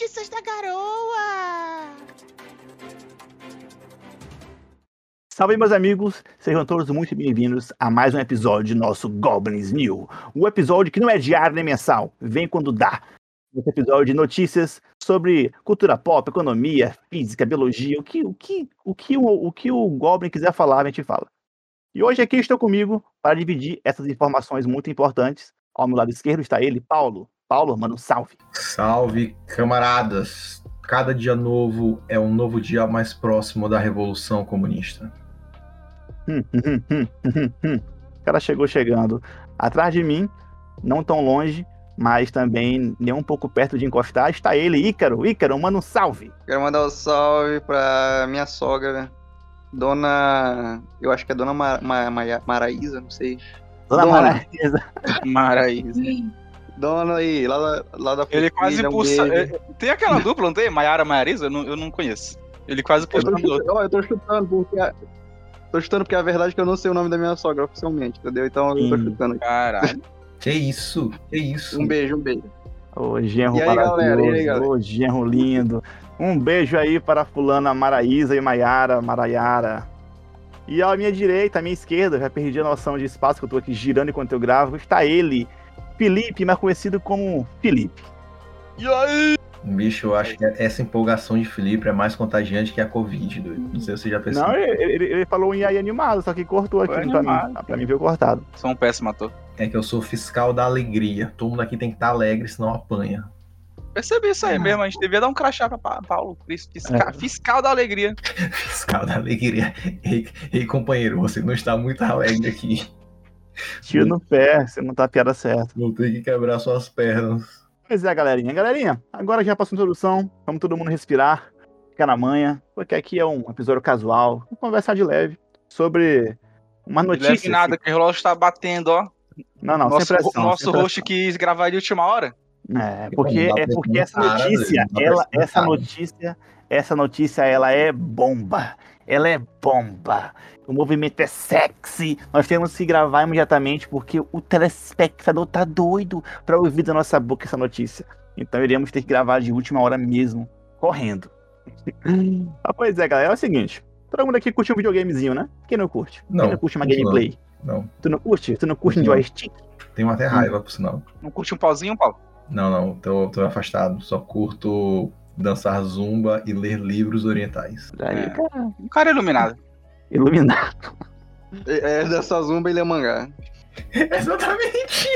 Notícias da Garoa! Salve, meus amigos! Sejam todos muito bem-vindos a mais um episódio de nosso Goblins New. Um episódio que não é diário nem mensal, vem quando dá. Esse episódio de notícias sobre cultura pop, economia, física, biologia, o que o, que, o, que o, o que o Goblin quiser falar, a gente fala. E hoje aqui estou comigo para dividir essas informações muito importantes. Ao meu lado esquerdo está ele, Paulo. Paulo, mano, salve. Salve, camaradas. Cada dia novo é um novo dia mais próximo da Revolução Comunista. Hum, hum, hum. O cara chegou chegando atrás de mim, não tão longe, mas também nem um pouco perto de encostar, está ele, Ícaro. Ícaro, manda um salve. Quero mandar um salve pra minha sogra, Dona. Eu acho que é Dona Ma Ma Ma Maraísa, não sei. Dona, Dona. Maraísa. Maraísa. Dona aí, lá, da- lá da Ele quase um pulsa. é, Tem aquela dupla, não tem? Maiara Maiariza? Eu não, eu não conheço. Ele quase Eu pulsa tô, chutando, ó, eu tô chutando porque. a- Tô chutando porque a verdade é que eu não sei o nome da minha sogra oficialmente, entendeu? Então eu tô Hum. chutando aqui. Caralho. Que isso? Que isso? Um beijo, um beijo. Ô, genro E aí, galera? maravilhoso. E aí, galera? Ô, genro lindo. Um beijo aí para a fulana Maraísa e Maiara, Maraiara. E à minha direita, à minha esquerda, já perdi a noção de espaço que eu tô aqui girando enquanto eu gravo, está ele, Felipe, mais conhecido como Felipe. E aí? Bicho, eu acho que essa empolgação de Felipe é mais contagiante que a Covid, doido. Não sei se você já percebeu. Não, ele, ele- falou um e aí animado, só que cortou aqui pra mim. animado. Pra mim veio cortado. Sou um péssimo ator. É que eu sou fiscal da alegria. Todo mundo aqui tem que estar alegre, senão apanha. Percebi isso aí mesmo. A gente devia dar um crachá pra Pa- Paulo. Fis- Fiscal, É. fiscal da alegria. Fiscal da alegria. Ei, ei, companheiro, você não está muito alegre aqui. Tiro no pé, você não tá a piada certa. Vou ter que quebrar suas pernas. Pois é, galerinha. Galerinha, agora já passou a introdução. Vamos todo mundo respirar, ficar na manha, porque aqui é um episódio casual. Vamos conversar de leve sobre uma Não notícia. leve nada, que o relógio tá batendo, ó. Não, não, nosso sem pressão. nosso sem host quis gravar de última hora. É, porque, é porque essa notícia, ela, essa notícia, essa notícia, ela é bomba. Ela é bomba. O movimento é sexy. Nós temos que gravar imediatamente porque o telespectador tá doido pra ouvir da nossa boca essa notícia. Então iremos ter que gravar de última hora mesmo, correndo. ah, pois é, galera, é o seguinte. Todo mundo aqui curte um videogamezinho, né? Quem não curte? Quem Não, não curte uma não. gameplay? Não, Tu não curte? Tu não curte um Não. joystick? tenho até raiva, por sinal. Não curte um pauzinho, Paulo? Não, não, tô, tô afastado. Só curto dançar zumba e ler livros orientais. Aí, É. cara, Um cara iluminado. iluminado. É, é dessa Zumba e mangá. Exatamente!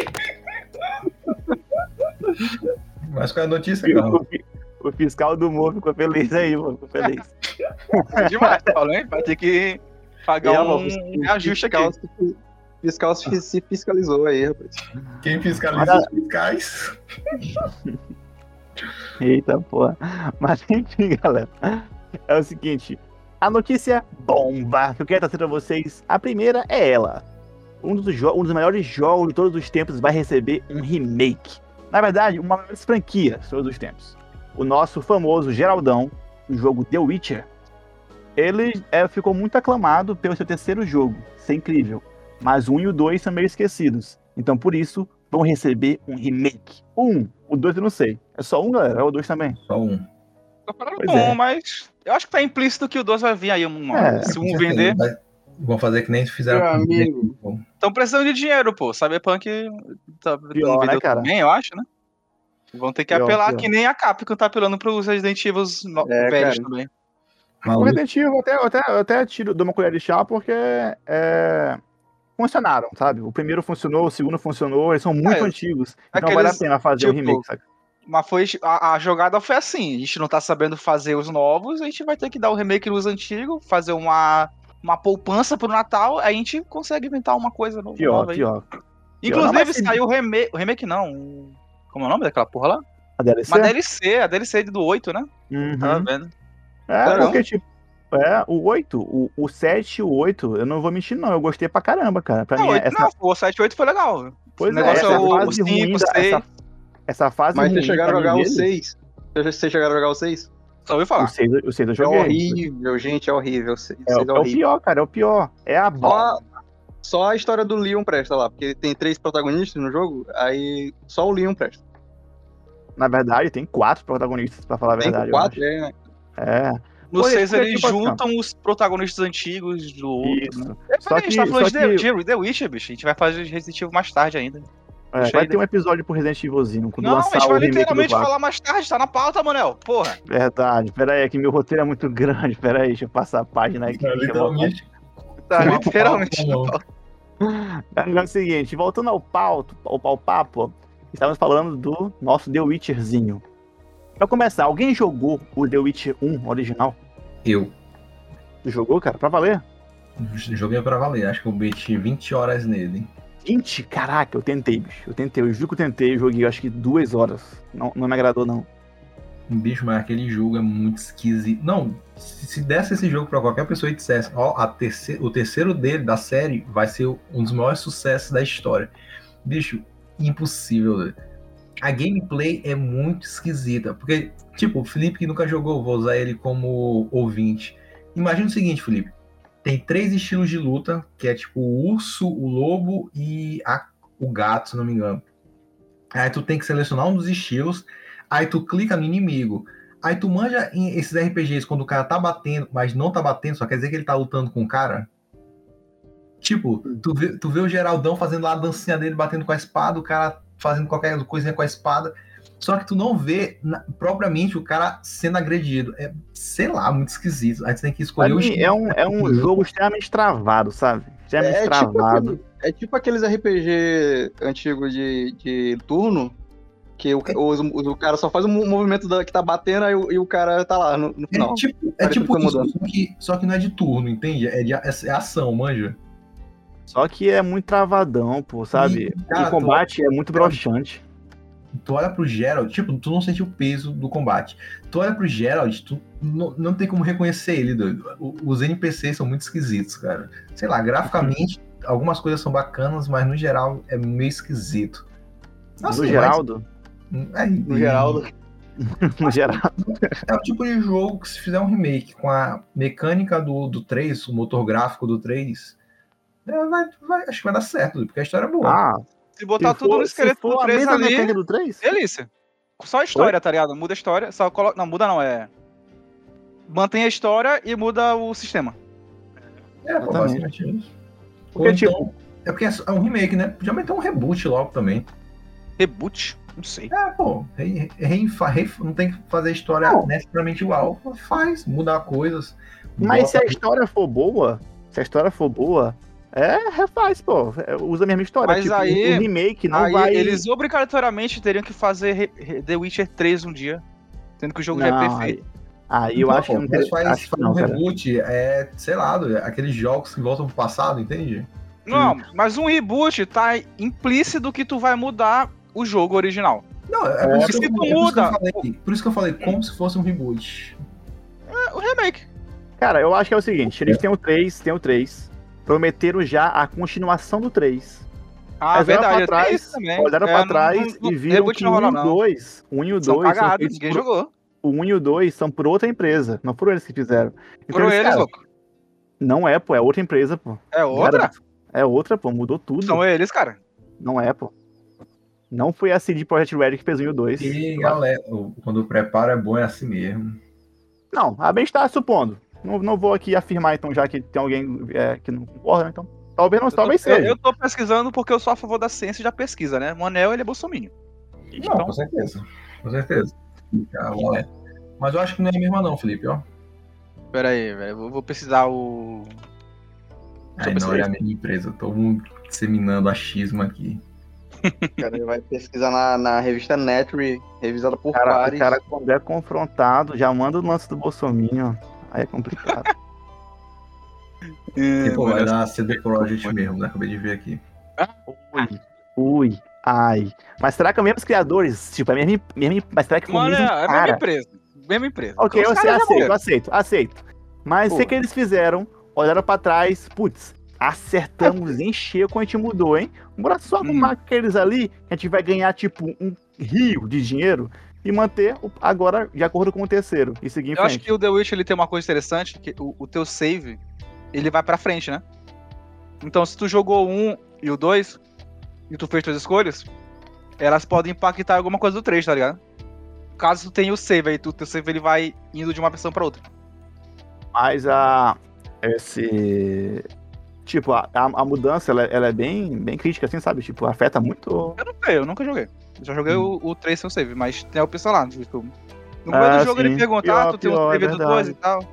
Mas qual é a notícia, O, Carlos? fi- o fiscal do humor ficou feliz aí, mano. Ficou feliz. É demais, Paulo, hein? Vai ter que pagar É, um, mano, um ajuste aqui. Fiscal se- Fiscal se se fiscalizou aí, rapaz. Quem fiscaliza os fiscais? Eita porra. Mas enfim, galera. É o seguinte. A notícia bomba que eu quero trazer pra vocês. A primeira é ela. Um dos, um dos melhores jogos de todos os tempos vai receber um remake. Na verdade, uma das maiores franquias de todos os tempos. O nosso famoso Geraldão, o jogo The Witcher, ele é, ficou muito aclamado pelo seu terceiro jogo. Isso é incrível. Mas 1 e o 2 são meio esquecidos. Então, por isso, vão receber um remake. 1, o 2 eu não sei. É só um, galera? É o 2 também? Só um. Tô falando Pois bom, é. mas eu acho que tá implícito que o 2 vai vir aí uma hora. É, Se Com um vender. vai- Vão fazer que nem fizeram Meu com o amigo. Estão precisando de dinheiro, pô. Cyberpunk tá, Pior, né, cara? bem, eu acho, né? Vão ter que Pior, apelar pior. que nem a Capcom tá apelando pros Resident Evil no- É, velhos cara. também. O Maluco, Resident Evil eu até, eu até, eu até tiro, dou uma colher de chá porque é, funcionaram, sabe? O primeiro funcionou, o segundo funcionou, eles são muito É, antigos. Então aqueles, vale a pena fazer o tipo, remake, sabe? Mas foi, a, a jogada foi assim: a gente não tá sabendo fazer os novos, a gente vai ter que dar o remake nos antigos, fazer uma, uma poupança pro Natal, aí a gente consegue inventar uma coisa no- Pior, nova aí. pior. Inclusive, se- saiu o remake. O remake não. Como é o nome daquela porra lá? A DLC? Uma DLC, a DLC do 8, né? Uhum. Tá vendo? É, Caramba. porque, tipo, é, o 8, o, o 7 e o 8, eu não vou mentir, não. Eu gostei pra caramba, cara. Pra Não, mim, oito- essa, não, o 7 e 8 foi legal. pois o é, negócio essa é o- o fase cinco, ruim da, essa, essa fase Mas ruim vocês chegaram a jogar o deles, 6? Vocês chegaram a jogar o 6? Só ouviu falar. O 6, o 6 eu É joguei. horrível, gente, é horrível. O 6 É, é, o- é o horrível. pior, cara, é o pior. É a bola. Só, a história do Leon presta lá, porque tem três protagonistas no jogo, aí só o Leon presta. Na verdade, tem quatro protagonistas, pra falar a Tem verdade. eu quatro, é, né? É, No Pô, 6 esse é eles tipo assim, juntam os protagonistas antigos do outro. isso. né? É, Só só a gente que- tá falando de, que- de The Witcher, bicho. A gente vai fazer Resident Evil mais tarde ainda. É, vai ter um episódio pro Resident Evilzinho, quando Não, a lançar gente o vai remake do literalmente 4. falar mais tarde, tá na pauta, Manel. Porra. Verdade, pera aí, que meu roteiro é muito grande, pera aí, deixa eu passar a página aqui. É, literalmente. Tá Uma literalmente pauta, na não. pauta. É o seguinte, voltando ao pauto, ao, ao papo, estávamos falando do nosso The Witcherzinho. Pra começar, alguém jogou o The Witcher 1 original? Eu Tu jogou, cara? Pra valer? joguei pra valer, acho que eu meti 20 horas nele. 20? Caraca, eu tentei, bicho. Eu tentei, eu juro que eu tentei, eu joguei acho que duas horas. Não, não me agradou, não. Bicho, mas aquele jogo é muito esquisito. Não, se, se desse esse jogo pra qualquer pessoa e dissesse, ó, a terce- o terceiro dele, da série, vai ser um dos maiores sucessos da história. Bicho, impossível. velho. A gameplay é muito esquisita. Porque, tipo, o Felipe que nunca jogou, vou usar ele como ouvinte. Imagina o seguinte, Felipe. Tem três estilos de luta, que é tipo o urso, o lobo e a- o gato, se não me engano. Aí tu tem que selecionar um dos estilos, aí tu clica no inimigo. Aí tu manja em esses RPGs quando o cara tá batendo, mas não tá batendo, só quer dizer que ele tá lutando com o cara. Tipo, tu vê, tu vê o Geraldão fazendo lá a dancinha dele, batendo com a espada, o cara fazendo qualquer coisinha com a espada. Só que tu não vê na- propriamente o cara sendo agredido. É, sei lá, muito esquisito. Aí tu tem que escolher o mim, é um, é um jogo extremamente travado, sabe? Extremamente É tipo, travado. aquele- é tipo aqueles RPG antigos de, de turno, que o, os- os- o cara só faz um movimento da- que tá batendo aí o- e o cara tá lá no, no É final. tipo, é tipo tá isso, só que, só que não é de turno, entende? É, de, é, é ação, manja. Só que é muito travadão, pô, sabe? E, cara, o combate é muito broxante. tu olha pro Gerald, tipo, tu não sente o peso do combate. Tu olha pro Gerald, tu não, não tem como reconhecer ele, doido. O- Os NPCs são muito esquisitos, cara. Sei lá, graficamente, algumas coisas são bacanas, mas no geral é meio esquisito. Assim, no mas- Geraldo. é, No Geraldo. No geral. É o tipo de jogo que se fizer um remake com a mecânica do, do 3, o motor gráfico do 3, é, vai, vai- acho que vai dar certo, porque a história é boa. Ah, Se botar se tudo for, no esqueleto do a 3 mesma ali, do 3? delícia. Só a história, tá ligado? Muda a história, só coloca... Não, muda não, é... Mantém a história e muda o sistema. é, pô, exatamente. basicamente isso. Porque, Ou tipo- então, é porque é um remake, né? Podia meter um reboot logo também. Reboot? Não sei. É, pô, re- re- re- não tem que fazer a história Não. necessariamente igual. Faz, mudar coisas. Mas se a história for boa, se a história for boa, é, refaz, pô. É, Usa a mesma história. Mas tipo, aí- o remake não Aí vai. eles obrigatoriamente teriam que fazer The Witcher 3 um dia. Sendo que o jogo já é Não, perfeito. Aí eu Não, acho que pô, não mas tem. faz, Acho que não, um cara. reboot, é, sei lá, aqueles jogos que voltam pro passado, entende? Não, mas um reboot tá implícito que tu vai mudar o jogo original. Não, é, por, isso que se eu, tu é por isso que muda- falei, por isso que eu falei, como se fosse um reboot. É o remake. Cara, eu acho que é o seguinte: eles têm o 3, tem o 3. Prometeram já a continuação do 3. Ah, Mas olharam verdade. pra trás, isso também. olharam É, pra trás não- e viram que o 1 rola, e o não. 2, o 1 e o 2 São são cagados, feitos ninguém por- jogou. o 1 e o 2 são por outra empresa, não foram eles que fizeram. Então Foram eles, cara, louco. Não é, pô, é outra empresa, pô. É outra? Garanto. É outra, pô, mudou tudo. São eles, cara. Não é, pô. Não foi a CD Projekt Red que fez o 1 e o 2. E galera, quando o preparo é bom, é assim mesmo. Não, a bem está supondo. Não, não vou aqui afirmar, então, já que tem alguém é, que não concorda, então. Talvez não, Eu tô, talvez eu, seja. eu tô pesquisando porque eu sou a favor da ciência e da pesquisa, né? O Anel, ele é bolsominion. Não, Então, com certeza. Com certeza. Ah. Mas eu acho que não é a mesma não, Felipe, ó. Pera aí, velho. eu Vou, vou pesquisar o. Eu Aí não é a mesma empresa. Todo mundo disseminando achismo aqui. O cara vai pesquisar na, na revista Netry, revisada por cara, pares. o cara, quando é confrontado, já manda o lance do Bolsonaro. Aí é complicado. É, E, pô, vai dar CD Projekt mesmo, né? Acabei de ver aqui. ui, ui, ai. Mas será que é os mesmos criadores? Tipo, é mesmo, mesmo, mas será que foi o Mano, é, mesmo é a mesma cara? empresa. Mesma empresa. Ok, Os eu sei, aceito, aceito, aceito. Mas Pô. sei que eles fizeram, olharam pra trás, putz, acertamos em cheio quando a gente mudou, hein? Bora só Hum. arrumar aqueles ali, que a gente vai ganhar, tipo, um rio de dinheiro e manter o- agora de acordo com o terceiro e seguir em Eu acho frente. que o The Witch ele tem uma coisa interessante, que o, o teu save, ele vai pra frente, né? Então, se tu jogou o um e o 2, e tu fez tuas escolhas, elas podem impactar alguma coisa do 3, tá ligado? caso tu tenha o save aí, tu, teu save ele vai indo de uma versão pra outra. Mas a. Esse. Tipo, a, a, a mudança ela, ela é bem, bem crítica, assim, sabe? Tipo, afeta muito. Eu não sei, eu nunca joguei. Eu já joguei Hum. o, o 3 sem o save, mas tem a opção lá. No Ah, meio do jogo sim. ele pergunta, Pior, ah, tu tem pior, o é save do 2 verdade. e tal.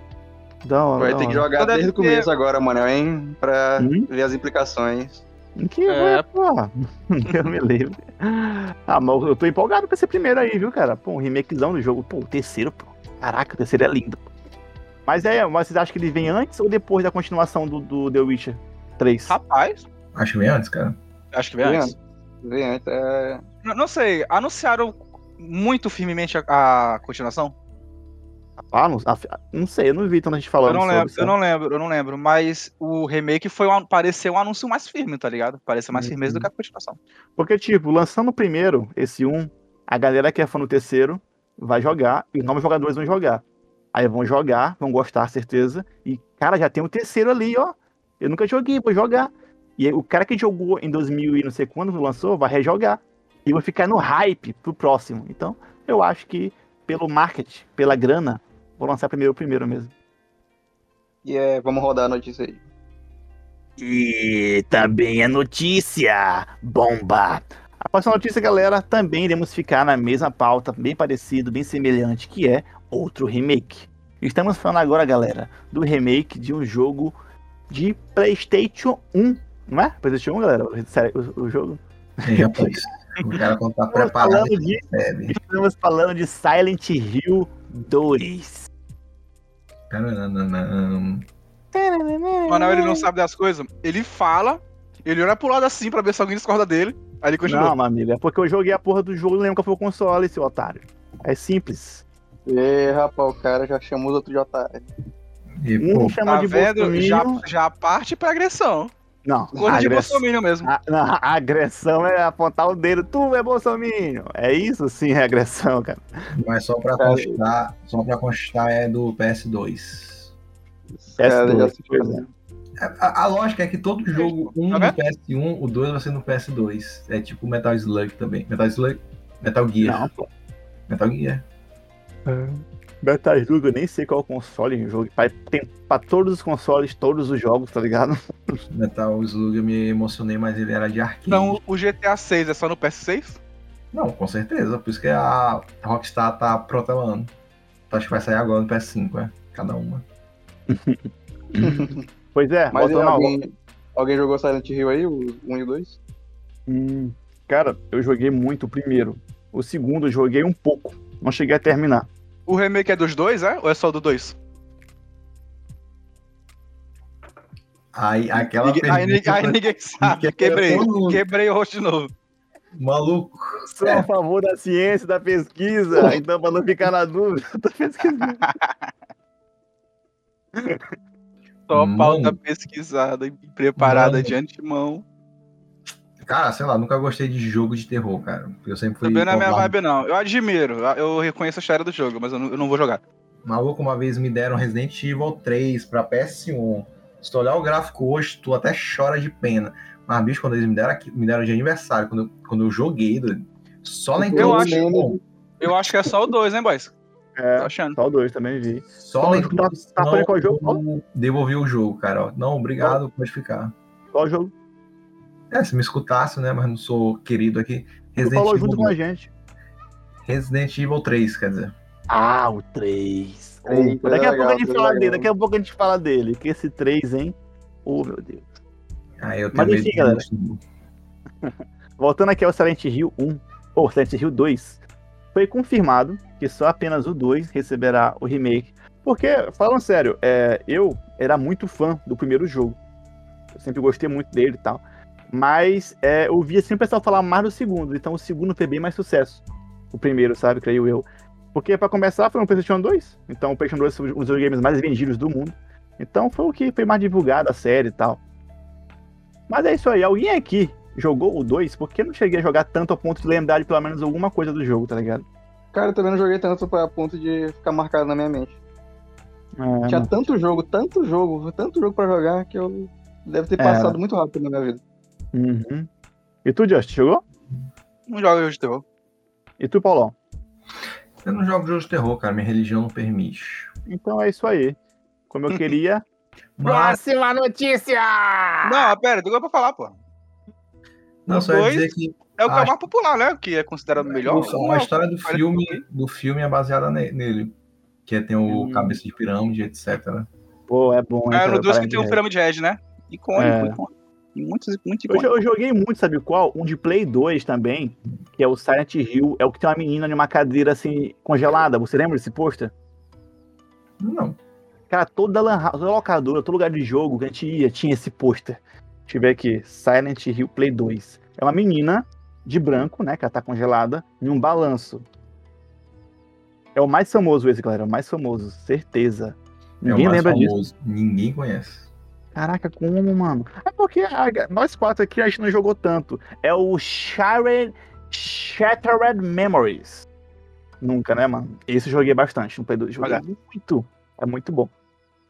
Da hora, Vai ter que jogar Então desde o ter- começo agora, mano, hein? Pra Hum? ver as implicações. Que É. pô. Eu me lembro. Ah, mas eu tô empolgado pra esse primeiro aí, viu, cara? Pô, um remakezão do jogo. Pô, o terceiro, pô. Caraca, o terceiro é lindo. pô. Mas é, mas vocês acham que ele vem antes ou depois da continuação do, do The Witcher 3? Rapaz, Acho que vem antes, cara. acho que vem Vem antes. Vê antes, é... Não, não sei, anunciaram muito firmemente a, a continuação? Ah, não, ah, não sei, eu não vi tanta gente falando Eu não sobre, lembro, eu sabe? não lembro, eu não lembro. Mas o remake foi um, pareceu um anúncio mais firme, tá ligado? Pareceu mais Uhum. firmeza do que a continuação. Porque, tipo, lançando o primeiro, esse 1, a galera que é fã do terceiro vai jogar e os novos jogadores vão jogar. Aí vão jogar, vão gostar, certeza. E, cara, já tem o terceiro ali, ó. Eu nunca joguei, vou jogar. E aí, o cara que jogou em 2000 e não sei quando lançou, vai rejogar. E vai ficar no hype pro próximo. Então, eu acho que pelo marketing, pela grana, vou lançar primeiro o primeiro mesmo. E é, vamos rodar a notícia aí. E também a notícia bomba. A próxima notícia, galera, também iremos ficar na mesma pauta, bem parecido, bem semelhante, que é outro remake. Estamos falando agora, galera, do remake de um jogo de PlayStation 1, não é? PlayStation 1, galera? O, o jogo? É, rapaz. o cara quando tá preparado, falando, de, estamos falando de Silent Hill 2. Tarananam. O Manel, ele não sabe das coisas. Ele fala, ele olha pro lado assim pra ver se alguém discorda dele. Aí ele continua. Não, meu amigo, é porque eu joguei a porra do jogo e lembro qual foi o console, seu otário. É simples. E, rapaz, o cara já chamou os outros de otário. E, Um pô, chama tá de vendo? Já, já parte pra agressão. Não, Coisa de agressão. Bolsonaro mesmo. A, não, a agressão é apontar o dedo. Tu é bolsominion. É isso sim, é agressão, cara. mas só pra Cara, constar, só pra constar é do PS2. Os caras já PS2, se pois é. A, a lógica é que todo jogo, um Tá no vendo? PS1, o 2 vai ser no PS2. É tipo Metal Slug também. Metal Slug? Metal Gear. Não, pô. Metal Gear. Metal Slug, eu nem sei qual console em jogo. Tem pra todos os consoles, todos os jogos, tá ligado? Metal Slug eu me emocionei, mas ele era de arcade. Então o GTA 6 é só no PS6? Não, com certeza. Por isso que a Rockstar tá protelando. Então, acho que vai sair agora no PS5, é. Cada uma. Pois é, Mas alguém, alguém jogou Silent Hill aí, o 1 e o 2? Hum, Cara, eu joguei muito o primeiro. O segundo eu joguei um pouco. Não cheguei a terminar. O remake é dos dois, é? Ou é só do dois? Aí aquela Ninguém- aí, pergunta- aí ninguém sabe. que Quebrei. Quebrei o rosto de novo. Maluco. Sou É. a favor da ciência, da pesquisa. Então, pra não ficar na dúvida, eu tô pesquisando. Só pauta pesquisada e preparada Mano. de antemão. Cara, sei lá, nunca gostei de jogo de terror, cara. Porque eu sempre fui. Também não é minha vibe, não. Eu admiro, eu reconheço a história do jogo, mas eu não, eu não vou jogar. Maluco, uma vez me deram Resident Evil 3 pra PS1. Se tu olhar o gráfico hoje, tu até chora de pena. Mas, bicho, quando eles me deram, me deram de aniversário, quando eu, quando eu joguei, doido, só na Eu acho- Eu acho que é só o 2, hein, boys? Tô É, achando. só o dois também vi. Só na jogo? Tá- tá falando qual jogo? Devolvi o jogo, cara. ó. Não, obrigado, pode ficar. Qual jogo? É, se me escutasse, né? Mas não sou querido aqui. Resident falou Evil, junto com a gente. Resident Evil 3, quer dizer. Ah, o 3. Eita, daqui a legal, pouco a gente legal. fala dele, daqui a pouco a gente fala dele. Que esse 3, hein? Oh, meu Deus. Aí eu Mas enfim, galera. Voltando aqui ao Silent Hill 1, ou Silent Hill 2, foi confirmado que só apenas o 2 receberá o remake. Porque, falando sério, é, eu era muito fã do primeiro jogo. Eu sempre gostei muito dele e tal. Mas é, eu via sempre o pessoal falar mais do segundo. Então o segundo foi bem mais sucesso. O primeiro, sabe? Creio eu. Porque, pra começar, foi um PlayStation 2. Então o PlayStation 2 foi um dos videogames mais vendidos do mundo. Então foi o que foi mais divulgado a série e tal. Mas é isso aí. Alguém aqui jogou o 2? Porque eu não cheguei a jogar tanto a ponto de lembrar de pelo menos alguma coisa do jogo, tá ligado? Cara, eu também não joguei tanto pra ponto de ficar marcado na minha mente. É, Tinha tanto jogo, tanto jogo, tanto jogo pra jogar que eu deve ter É. passado muito rápido na minha vida. Uhum. E tu, Just, jogou? Não joga jogo de terror. E tu, Paulão? Eu não jogo jogos de terror, cara. Minha religião não permite. Então é isso aí. Como eu queria. Mas, Próxima notícia! Não, pera, do pra falar, pô. não, só ia dois- dizer que É o que é mais popular, né? O que é considerado o melhor. a história do filme, do filme é baseada ne- nele. Que tem o Hum. cabeça de pirâmide, etc. Pô, é bom, É, no 2 que tem o. Pirâmide Red, né? Icônico, É. icônico. Muitos, muito Eu, eu joguei muito, sabe qual? Um de Play 2 também, que é o Silent Hill. É o que tem uma menina numa cadeira assim, congelada. Você lembra desse pôster? Não. Cara, toda, lan house, toda locadora, todo lugar de jogo que a gente ia tinha esse pôster. Deixa eu ver aqui. Silent Hill Play 2. É uma menina de branco, né? Que ela tá congelada, em um balanço. É o mais famoso esse, galera. É o mais famoso, certeza. É o Ninguém mais lembra disso. famoso. Ninguém conhece. Caraca, como, mano? É porque a- nós quatro aqui a gente não jogou tanto. É o Shattered, Shattered Memories. Nunca, né, mano? Esse eu joguei bastante no Play 2. Joguei muito. É muito bom.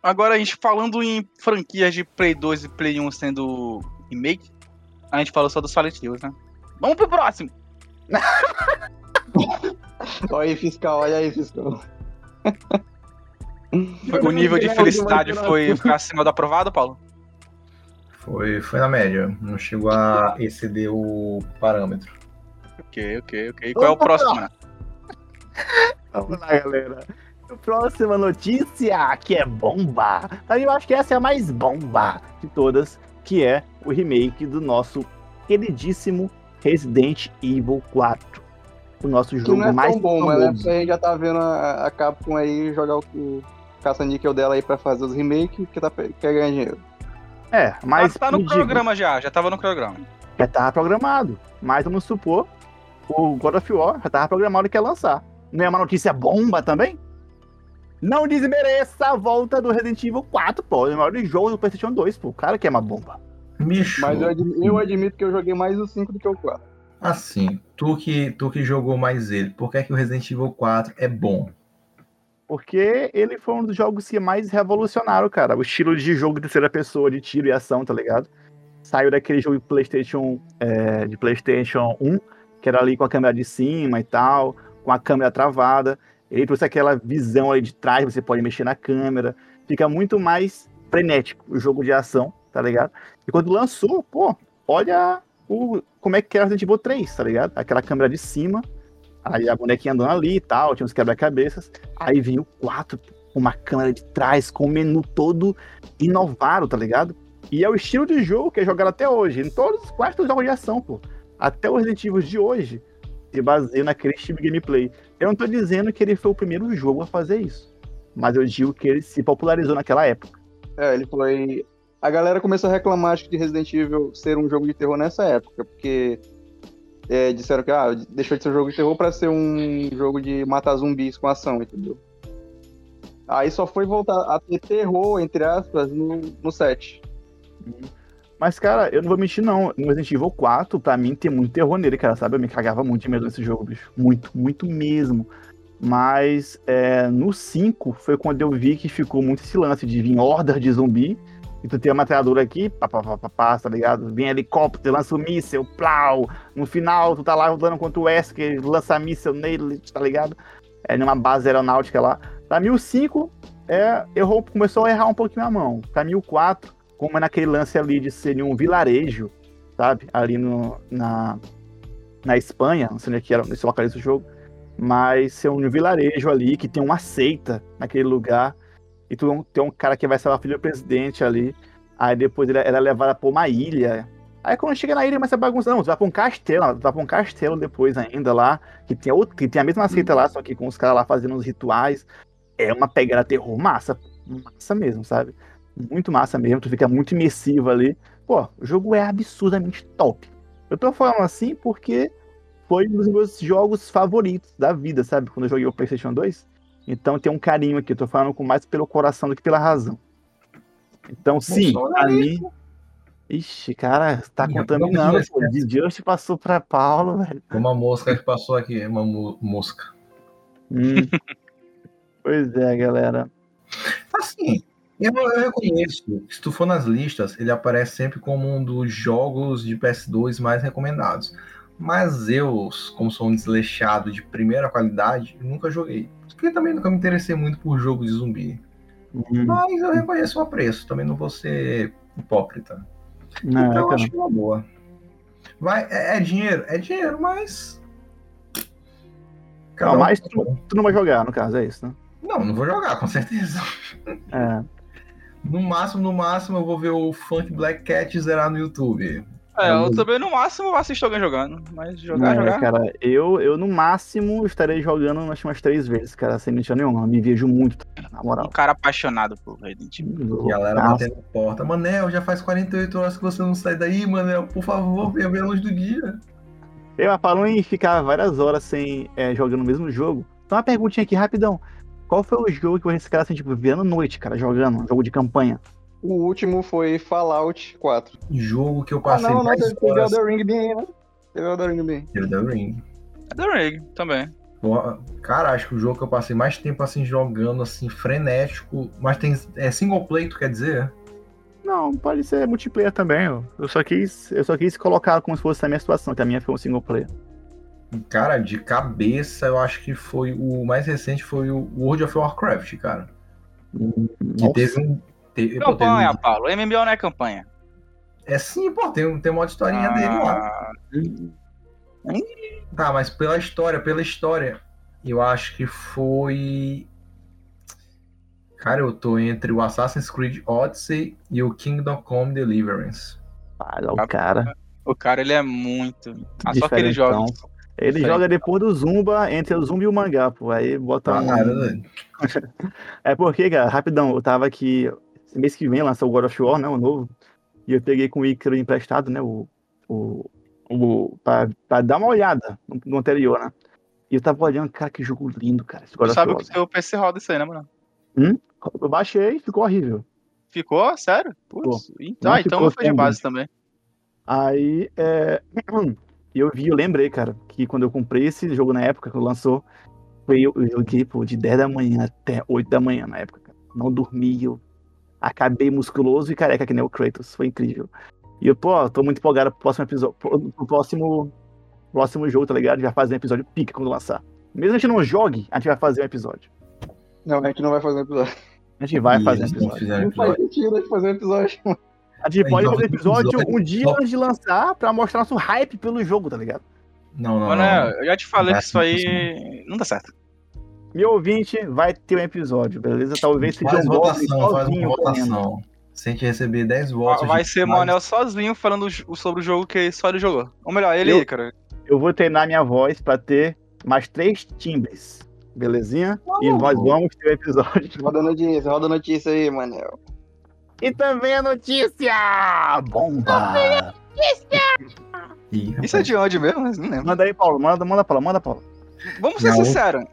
Agora, a gente falando em franquias de Play 2 e Play 1 sendo remake, a gente falou só do Silent Hills, né? Vamos pro próximo! Olha aí, fiscal, olha aí, fiscal. Foi- o nível de felicidade foi, foi acima do aprovado, Paulo? Foi, foi na média. Não chegou a exceder o parâmetro. Ok, ok, ok. Qual é o próximo, né? Vamos lá, galera. Próxima notícia, que é bomba. Eu acho que essa é a mais bomba de todas, que é o remake do nosso queridíssimo Resident Evil 4. O nosso Que jogo não é mais tão bom, mas é famoso. a gente já tá vendo a, a Capcom aí jogar o caça-níquel dela aí pra fazer os remakes, que tá, quer ganhar dinheiro. É, mas tá, tá no programa já, já tava no programa. já tava programado. Mas vamos supor, o God of War já tava programado que ia lançar. Não é uma notícia bomba também? Não desmereça a volta do Resident Evil 4, pô. É o maior jogo do PlayStation 2, pô. Cara que é uma bomba. Bicho. Mas eu admito, eu admito que eu joguei mais o 5 do que o 4. Assim, tu que, tu que jogou mais ele, por que, é que o Resident Evil 4 é bom? Porque ele foi um dos jogos que mais revolucionaram, cara. O estilo de jogo de terceira pessoa, de tiro e ação, tá ligado? Saiu daquele jogo de PlayStation, é, de PlayStation 1, que era ali com a câmera de cima e tal, com a câmera travada. Ele trouxe aquela visão ali de trás, você pode mexer na câmera. Fica muito mais frenético o jogo de ação, tá ligado? E quando lançou, pô, olha o, como é que era o Resident Evil 3, tá ligado? Aquela câmera de cima, aí a bonequinha andando ali e tal, tinha uns quebra-cabeças. Aí vinha o 4 com uma câmera de trás, com o menu todo inovado, tá ligado? E é o estilo de jogo que é jogado até hoje, em todos, quase todos os jogos de ação, pô. Até os Resident Evil de hoje se baseia naquele estilo de gameplay. Eu não tô dizendo que ele foi o primeiro jogo a fazer isso, mas eu digo que ele se popularizou naquela época. É, ele foi. A galera começou a reclamar, acho de Resident Evil ser um jogo de terror nessa época, porque é, disseram que ah, deixou de ser um jogo de terror pra ser um jogo de matar zumbis com ação, entendeu? Aí só foi voltar a ter terror, entre aspas, no, no 7. Mas, cara, eu não vou mentir, não. No Resident Evil 4, pra mim, tem muito terror nele, cara, sabe? Eu me cagava muito de medo nesse jogo, bicho. Muito, muito mesmo. Mas é, no 5 foi quando eu vi que ficou muito esse lance de vir hordas de zumbi. E tu tem a metralhadora aqui, pá, pá, pá, pá, pá, tá ligado? Vem helicóptero, lança o míssel, plau. No final, tu tá lá lutando contra o Wesker, lança míssel nele, tá ligado? É numa base aeronáutica lá. Pra mim, o 5 é, errou, começou a errar um pouquinho a mão. Pra mim, o 4 como é naquele lance ali de ser um vilarejo, sabe? Ali no, na, na Espanha, não sei onde é que era, nesse localiza o jogo, mas ser um vilarejo ali que tem uma seita naquele lugar, e tu tem um cara que vai salvar a filha do presidente ali, aí depois ela é levada pra uma ilha. Aí quando chega na ilha, começa a bagunçar. Não, tu vai pra um castelo, tu vai pra um castelo depois ainda lá, que tem, outro, que tem a mesma seita lá, só que com os caras lá fazendo uns rituais. É uma pegada terror massa, massa mesmo, sabe? muito massa mesmo, tu fica muito imersivo ali. Pô, o jogo é absurdamente top. Eu tô falando assim porque foi um dos meus jogos favoritos da vida, sabe? Quando eu joguei o PlayStation 2. Então tem um carinho aqui, eu tô falando com mais pelo coração do que pela razão. Então, sim, ali. Ixi, cara, tá Ih, contaminando. Pô. De Just passou pra Paulo, velho. Uma mosca que passou aqui, uma mo- mosca. Hum. pois é, galera. Assim, eu, eu reconheço, se tu for nas listas, ele aparece sempre como um dos jogos de PS2 mais recomendados. Mas eu, como sou um desleixado de primeira qualidade, nunca joguei. Porque também nunca me interessei muito por jogo de zumbi. Hum, Mas eu reconheço o apreço, também não vou ser hipócrita. não, então eu acho que é uma boa. Vai, é, é dinheiro? É dinheiro, mas. Cada Não, mas tu, tu não vai jogar, no caso, é isso, né? Não, não vou jogar, com certeza. É. No máximo, no máximo, eu vou ver o Funk Black Cat zerar no YouTube. É, eu também no máximo assisto alguém jogando. Mas jogar, É, jogar. cara, eu, eu no máximo estarei jogando acho umas três vezes, cara, sem mentira nenhuma. Eu me vejo muito, na Um moral. cara apaixonado por Resident Evil. Galera Nossa. batendo porta. Manel, já faz 48 horas que você não sai daí, Manel. Por favor, venha ver a luz do dia. Eu falando em ficar várias horas sem é, jogando o mesmo jogo. Então uma perguntinha aqui, rapidão. Qual foi o jogo que vocês ficaram assim, tipo, virando noite, cara, jogando? Um jogo de campanha. O último foi Fallout 4. Jogo que eu Ah, passei não, não, mais teve teve horas. Elden Ring bem, né? Teve Elden Ring bem. Elden Ring. É The Ring também. Cara, acho que o jogo que eu passei mais tempo assim jogando, assim, frenético, mas tem. É single play, tu quer dizer? Não, pode ser multiplayer também. ó. Eu só quis, eu só quis colocar como se fosse a minha situação, que a minha foi um single player. Cara, de cabeça, eu acho que foi o mais recente foi o World of Warcraft, cara. Que Nossa. teve um. Te- Campanha, um- Paulo. MMO não é campanha. É sim, pô, tem, um- tem uma historinha dele lá. Ah, Tá, mas pela história, pela história, eu acho que foi. Cara, eu tô entre o Assassin's Creed Odyssey e o Kingdom Come Deliverance. Olha o cara. o cara, ele é muito. Ah, só que ele joga. Ele joga depois do Zumba, entre o Zumba e o mangá, pô. Aí bota um... Cara, né? É porque, cara, rapidão, eu tava aqui. Esse mês que vem lançou o God of War, né? O novo. E eu peguei com o Icaro emprestado, né? O. o, o pra, pra dar uma olhada no, no anterior, né? E eu tava olhando, cara, que jogo lindo, cara. Esse God Tu sabe War. que o seu PC roda isso aí, né, mano? Eu baixei, ficou horrível. Ficou? Sério? Putz. Então, ah, então foi de base também. Aí, é... eu vi, eu lembrei, cara, que quando eu comprei esse jogo na época que lançou, foi eu, eu joguei, pô, de 10 da manhã até 8 da manhã na época, cara. Não dormi, eu acabei musculoso e careca que nem o Kratos, foi incrível. E eu, pô, tô muito empolgado pro próximo episódio, pro, próximo, próximo jogo, tá ligado? Já fazer um episódio pica quando lançar. Mesmo a gente não jogue, a gente vai fazer um episódio. Não, a gente não vai fazer um episódio. A gente vai E fazer um não episódio. Não faz sentido a gente fazer um episódio. A gente pode fazer episódio episódio- um dia antes de lançar pra mostrar nosso hype pelo jogo, tá ligado? Não, não, Mano, não. é, eu já te falei Vai que isso aí não dá certo. Meu ouvinte vai ter um episódio, beleza? Talvez seja Faz um votação, faz sozinho uma correndo. votação. Se a gente receber 10 votos. Vai gente ser faz- Manel sozinho falando sobre o jogo que só ele jogou. Ou melhor, ele, Eu- cara. Eu vou treinar minha voz pra ter mais três timbres, belezinha? E nós vamos ter um episódio. Roda notícia, roda notícia aí, Manel. E também a notícia! Bomba! Ih, Isso é de onde mesmo? Não lembro. Manda aí, Paulo. Manda, manda, Paulo. Manda, Paulo. Vamos ser sinceros.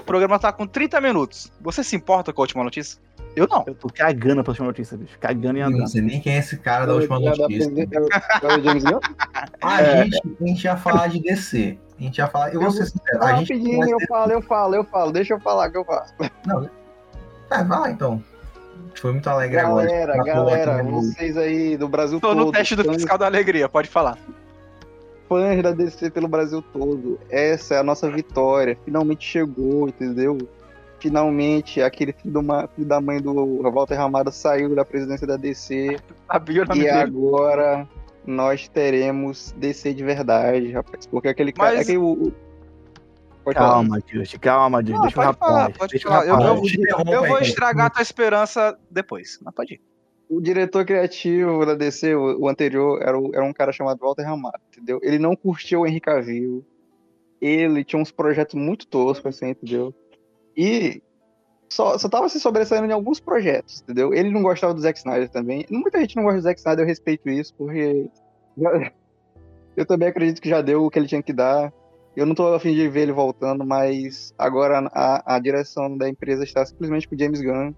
O programa tá com 30 minutos. Você se importa com a última notícia? Eu não. Eu tô cagando pra última notícia, bicho. Cagando e Eu não andando. sei nem quem é esse cara da última notícia. é? A, gente, a gente ia falar de DC. A gente ia falar. Eu vou ser sincero. A gente Rapidinho, eu falo, eu falo, eu falo. Deixa eu falar que eu faço. Ah, vai lá então. Foi muito alegre agora. Galera, Na galera, né? vocês aí do Brasil Tô todo. no teste do fiscal da alegria, pode falar. Fãs da DC pelo Brasil todo. Essa é a nossa vitória. Finalmente chegou, entendeu? Finalmente, aquele filho, do ma- filho da mãe do Walter Ramada saiu da presidência da DC. Sabia o nome E dele. agora nós teremos DC de verdade, rapaz. Porque aquele cara. Mas- que o. o- Pode falar. Calma, Just. Calma, Just. Não, Deixa o pode rapaz. falar, pode deixa falar. o Eu, rapaz. eu- eu vou estragar tua esperança depois. Mas pode ir. O diretor criativo da DC, o, anterior, era, o- era um cara chamado Walter Ramada, entendeu? Ele não curtiu o Henry Cavill. Ele tinha uns projetos muito toscos, assim, entendeu? E só, só tava se sobressaindo em alguns projetos, entendeu? Ele não gostava do Zack Snyder também. Muita gente não gosta do Zack Snyder, eu respeito isso, porque eu também acredito que já deu o que ele tinha que dar. Eu não tô afim de ver ele voltando, mas agora a, a direção da empresa está simplesmente com o James Gunn.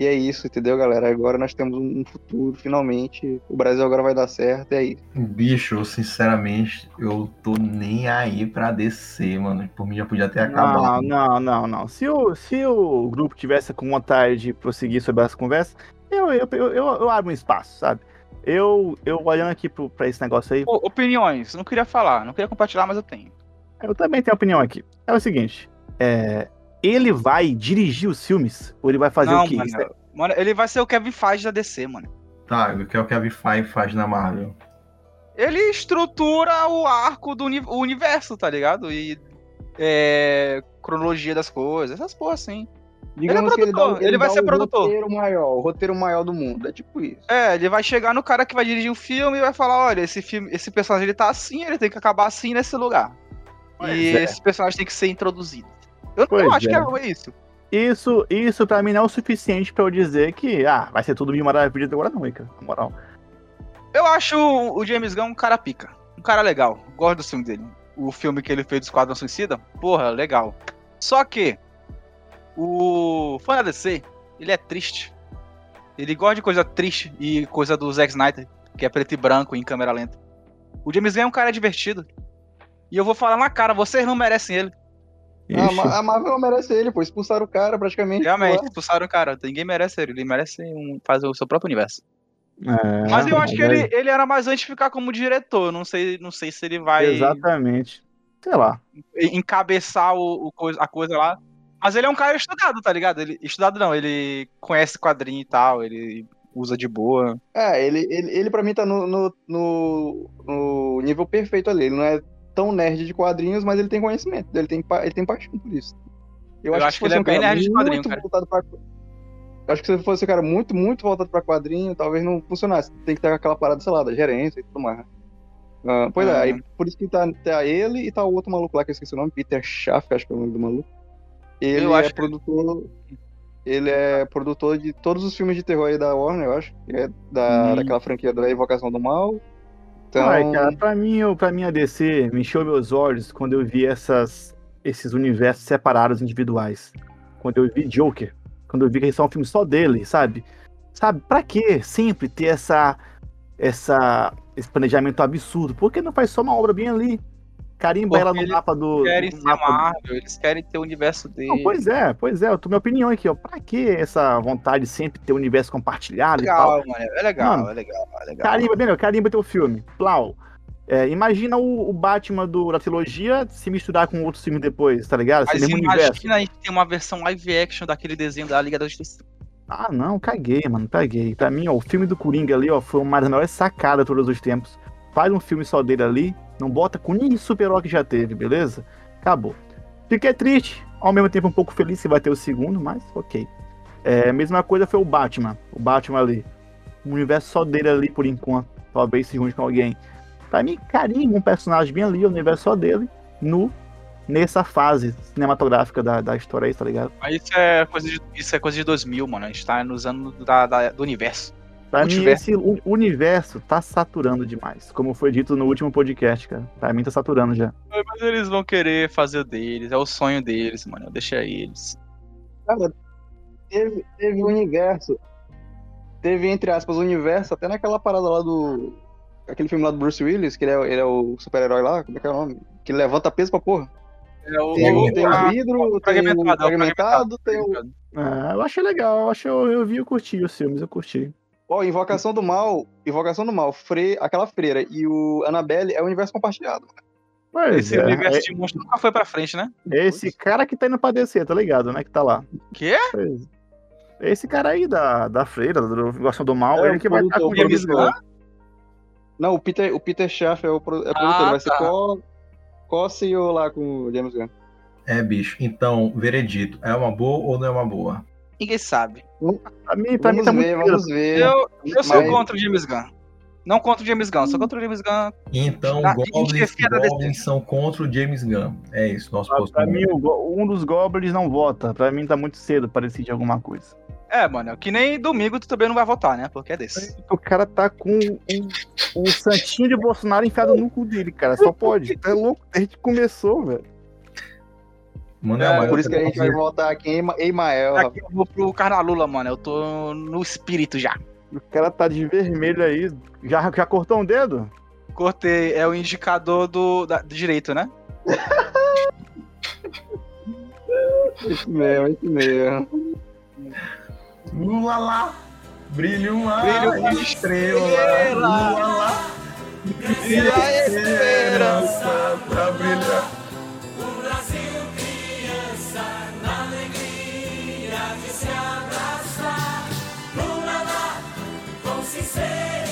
E é isso, entendeu, galera? Agora nós temos um futuro, finalmente. O Brasil agora vai dar certo, é isso. Bicho, sinceramente, eu tô nem aí pra descer, mano. Por mim já podia ter acabado. Não, não, não, não. Se o, se o grupo tivesse com vontade de prosseguir sobre essa conversa, eu, eu, eu, eu, eu abro um espaço, sabe? eu, eu olhando aqui pro, pra esse negócio aí, opiniões, não queria falar, não queria compartilhar, mas eu tenho. eu também tenho opinião aqui. É o seguinte, é, ele vai dirigir os filmes? Ou ele vai fazer não, o quê? mano, é- mano, ele vai ser o Kevin Feige da DC, mano. Tá, o que é o Kevin Feige faz na Marvel? Ele estrutura o arco do uni- o universo, tá ligado? E é, cronologia das coisas, essas porra assim. Digamos é que ele, dá, produtor, ele vai ser o produtor. roteiro maior, o roteiro maior do mundo. É tipo isso. É, ele vai chegar no cara que vai dirigir o filme e vai falar, olha, esse filme, esse personagem ele tá assim, ele tem que acabar assim nesse lugar. Pois e é. esse personagem tem que ser introduzido. Eu Pois não acho é. que é isso. Isso, isso pra mim não é o suficiente pra eu dizer que, ah, vai ser tudo mil maravilhas agora não, cara. Na moral. Eu acho o James Gunn um cara pica. Um cara legal. Gosto do filme dele. O filme que ele fez do Esquadrão Suicida, porra, legal. Só que o fã da DC, ele é triste. Ele gosta de coisa triste e coisa do Zack Snyder, que é preto e branco em câmera lenta. O James Gunn é um cara divertido. E eu vou falar na cara, vocês não merecem ele. A, a Marvel não merece ele, pô. Expulsaram o cara praticamente. Realmente, pô. expulsaram o cara. Ninguém merece ele. Ele merece um, fazer o seu próprio universo. É, Mas eu acho que ele, ele era mais antes de ficar como diretor. Não sei, não sei se ele vai Exatamente. Sei lá. encabeçar o, o coisa, a coisa lá. Mas ele é um cara estudado, tá ligado? Ele, estudado não, ele conhece quadrinho e tal, ele usa de boa. É, ele, ele, ele pra mim tá no, no, no, no nível perfeito ali. Ele não é tão nerd de quadrinhos, mas ele tem conhecimento. Ele tem, ele tem paixão por isso. Eu acho que se ele é um bem cara nerd de quadrinho, cara. pra- Eu acho que se fosse um cara muito, muito voltado pra quadrinho, talvez não funcionasse. Tem que ter aquela parada, sei lá, da gerência e tudo mais. Ah, pois é, aí por isso que tá, tá ele e tá o outro maluco lá, que eu esqueci o nome, Peter Schaff, acho que é o nome do maluco. Ele Eu é acho que- produtor. Ele é produtor de todos os filmes de terror aí da Warner, eu acho. que É da, Hum. daquela franquia da Invocação do Mal. Então, Ai, cara, pra mim, eu- pra mim a DC me encheu meus olhos quando eu vi essas, esses universos separados individuais. Quando eu vi Joker, quando eu vi que eles são um filme só dele, sabe? Sabe, pra que sempre ter essa, essa, esse planejamento absurdo? Por que não faz só uma obra bem ali? Carimba Porque ela no mapa do. Querem no ser mapa do- Marvel, eles querem ter o universo dele. Não, pois é, pois é, eu tô minha opinião aqui, ó. Pra que essa vontade de sempre ter o universo compartilhado e tal? legal, mano. É legal, Mano, é legal, é legal. Carimba, bem, carimba teu filme. Plau. É, imagina o, o Batman do, da trilogia se misturar com outros filmes depois, tá ligado? Mas imagina universo. a gente ter uma versão live action daquele desenho da Liga da Justiça. Ah, não, caguei, mano, caguei. Pra mim, ó, o filme do Coringa ali, ó, foi uma das maiores sacadas todos os tempos. Faz um filme só dele ali, não bota com nenhum super-herói que já teve, beleza? Acabou. Fiquei triste, ao mesmo tempo um pouco feliz que vai ter o segundo, mas ok. É, mesma coisa foi o Batman, o Batman ali. O universo só dele ali por enquanto, talvez se junte com alguém. Pra mim, carimba um personagem bem ali, o universo só dele, no, nessa fase cinematográfica da, da história aí, tá ligado? Mas isso é coisa de, isso é coisa de 2000, mano. A gente tá nos anos da, da- do universo. Pra mim, esse universo tá saturando demais. Como foi dito no último podcast, cara. Pra mim tá saturando já. Mas eles vão querer fazer o deles, é o sonho deles, mano. Deixa eles. cara, teve, teve o universo. Teve, entre aspas, o universo, até naquela parada lá do. Aquele filme lá do Bruce Willis, que ele é, ele é o super-herói lá, como é que é o nome? Que ele levanta peso pra porra. É o, Tem, o- tem o vidro, tem o fragmentado, é o fragmentado, tem o. Ah, eu achei legal, eu, achei, eu, eu vi, eu curti os filmes, eu curti. Ó, Invocação do Mal, Invocação do Mal, Fre... aquela freira e o Annabelle é o universo compartilhado. Pois Esse é, universo de monstro nunca foi pra frente, né? é esse cara que tá indo pra descer, tá ligado, né? Que tá lá. Quê? Pois é. Esse cara aí da, da freira, do Gosto do Mal, É, ele o que vai estar com o James. Gunn. Não, o Peter, o Peter Schaff é o, pro... é o Ah, produtor, vai ser tá. co... co-CEO lá com o James Gunn. É, bicho. Então, veredito, é uma boa ou não é uma boa? Ninguém sabe. Pra mim, pra mim Vamos tá ver, muito vamos ver. Eu, eu sou Mas- contra o James Gunn. Não contra o James Gunn, sou contra o James Gunn. Então, Ah, Goblins e. Goblins são contra o James Gunn. É isso, nosso Pra, posto. pra mim, um dos Goblins não vota. Pra mim tá muito cedo pra decidir alguma coisa. É, mano, que nem domingo tu também não vai votar, né? Porque é desse. O cara tá com um, um santinho de Bolsonaro enfiado no cu dele, cara. Só pode. É louco, desde que começou, velho. Manuel, É, Por isso que a gente vai votar aqui em Ema- Emael. Aqui eu vou pro Carnalula, mano. Eu tô no espírito já. O cara tá de vermelho aí. Já, já cortou um dedo? Cortei, é o indicador do, da- do direito, né? Esse mesmo, esse mesmo. Lula lá! Brilha uma Brilha uma estrela, estrela. lua lá, Brilha a esperança. pra brilhar. O Brasil sincero.